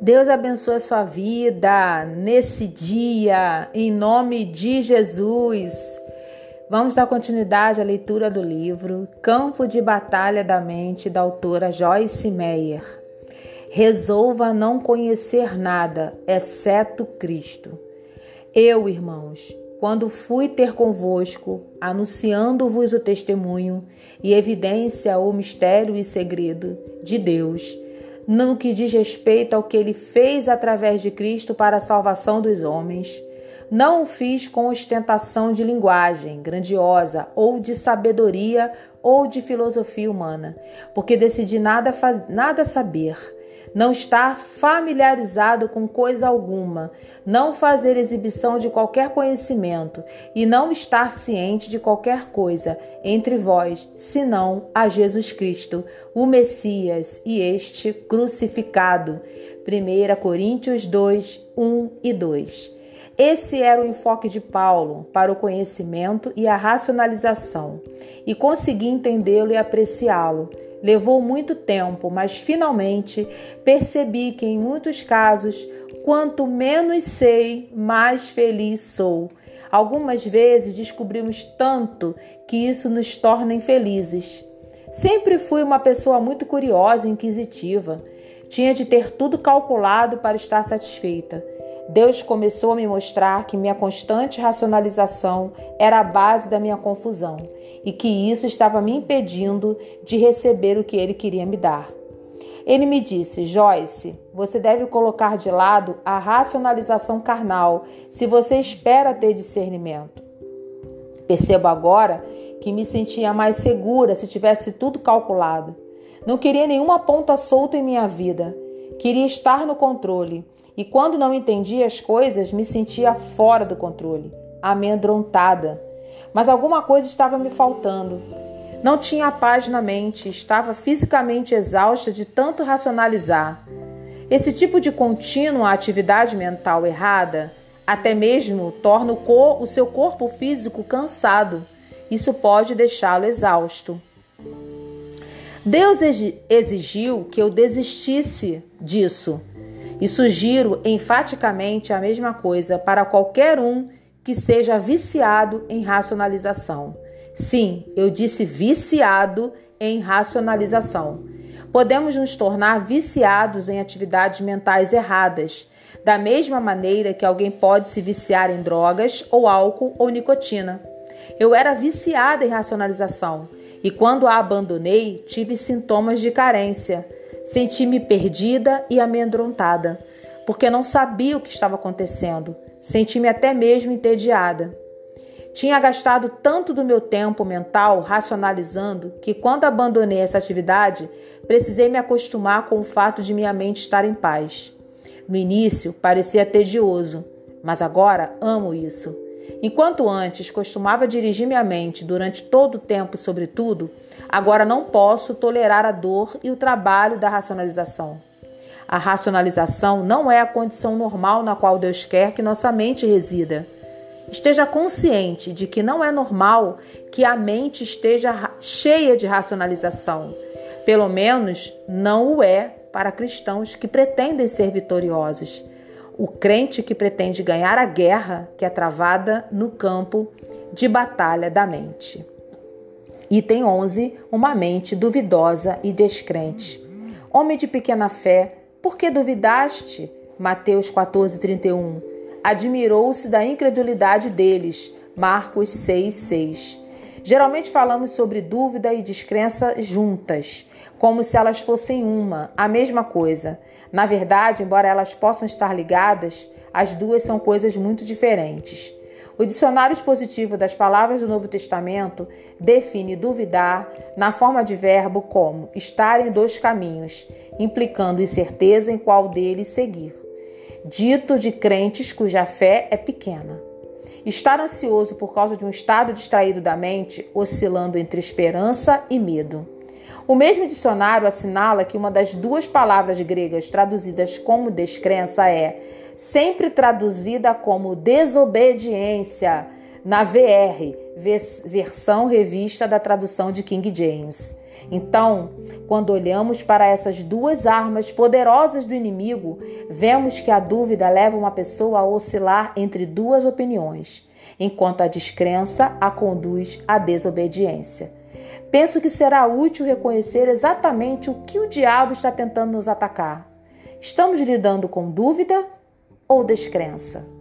Deus abençoe a sua vida nesse dia, em nome de Jesus. Vamos dar continuidade à leitura do livro Campo de Batalha da Mente, da autora Joyce Meyer. Resolva não conhecer nada, exceto Cristo. Eu, irmãos, quando fui ter convosco, anunciando-vos o testemunho e evidência o mistério e segredo de Deus, no que diz respeito ao que ele fez através de Cristo para a salvação dos homens. Não o fiz com ostentação de linguagem grandiosa ou de sabedoria ou de filosofia humana, porque decidi nada, nada saber não estar familiarizado com coisa alguma, não fazer exibição de qualquer conhecimento e não estar ciente de qualquer coisa entre vós, senão a Jesus Cristo, o Messias e este crucificado. 1 Coríntios 2, 1 e 2. Esse era o enfoque de Paulo para o conhecimento e a racionalização, e consegui entendê-lo e apreciá-lo. Levou muito tempo, mas finalmente percebi que, em muitos casos, quanto menos sei, mais feliz sou. Algumas vezes descobrimos tanto que isso nos torna infelizes. Sempre fui uma pessoa muito curiosa e inquisitiva. Tinha de ter tudo calculado para estar satisfeita. Deus começou a me mostrar que minha constante racionalização era a base da minha confusão e que isso estava me impedindo de receber o que ele queria me dar. Ele me disse: Joyce, você deve colocar de lado a racionalização carnal se você espera ter discernimento. Percebo agora que me sentia mais segura se tivesse tudo calculado. Não queria nenhuma ponta solta em minha vida. Queria estar no controle e quando não entendia as coisas, me sentia fora do controle, amedrontada. Mas alguma coisa estava me faltando. Não tinha paz na mente, estava fisicamente exausta de tanto racionalizar. Esse tipo de contínua atividade mental errada até mesmo torna o, o seu corpo físico cansado. Isso pode deixá-lo exausto. Deus exigiu que eu desistisse disso e sugiro enfaticamente a mesma coisa para qualquer um que seja viciado em racionalização. Sim, eu disse viciado em racionalização. Podemos nos tornar viciados em atividades mentais erradas, da mesma maneira que alguém pode se viciar em drogas ou álcool ou nicotina. Eu era viciada em racionalização e quando a abandonei, tive sintomas de carência Senti-me perdida e amedrontada, porque não sabia o que estava acontecendo. Senti-me até mesmo entediada. Tinha gastado tanto do meu tempo mental racionalizando que, quando abandonei essa atividade, precisei me acostumar com o fato de minha mente estar em paz. No início parecia tedioso, mas agora amo isso. Enquanto antes costumava dirigir minha mente durante todo o tempo sobre tudo, agora não posso tolerar a dor e o trabalho da racionalização. A racionalização não é a condição normal na qual Deus quer que nossa mente resida. Esteja consciente de que não é normal que a mente esteja cheia de racionalização. Pelo menos não o é para cristãos que pretendem ser vitoriosos o crente que pretende ganhar a guerra que é travada no campo de batalha da mente. Item 11. Uma mente duvidosa e descrente. Homem de pequena fé, por que duvidaste? Mateus 14, 31. Admirou-se da incredulidade deles. Marcos 6, 6. Geralmente falamos sobre dúvida e descrença juntas, como se elas fossem uma, a mesma coisa. Na verdade, embora elas possam estar ligadas, as duas são coisas muito diferentes. O dicionário expositivo das palavras do Novo Testamento define duvidar na forma de verbo como estar em dois caminhos, implicando incerteza em qual deles seguir. Dito de crentes cuja fé é pequena. Estar ansioso por causa de um estado distraído da mente, oscilando entre esperança e medo. O mesmo dicionário assinala que uma das duas palavras gregas traduzidas como descrença é sempre traduzida como desobediência. na VR, versão revista da tradução de King James. Então, quando olhamos para essas duas armas poderosas do inimigo, vemos que a dúvida leva uma pessoa a oscilar entre duas opiniões, enquanto a descrença a conduz à desobediência. Penso que será útil reconhecer exatamente o que o diabo está tentando nos atacar. Estamos lidando com dúvida ou descrença?